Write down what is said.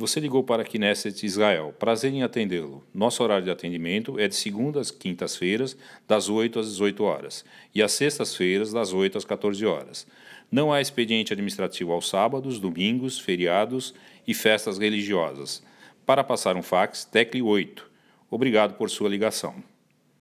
Você ligou para a Knesset Israel. Prazer em atendê-lo. Nosso horário de atendimento é de segundas às quintas-feiras, das 8 às 18 horas, e às sextas-feiras, das 8 às 14 horas. Não há expediente administrativo aos sábados, domingos, feriados e festas religiosas. Para passar um fax, tecle 8. Obrigado por sua ligação.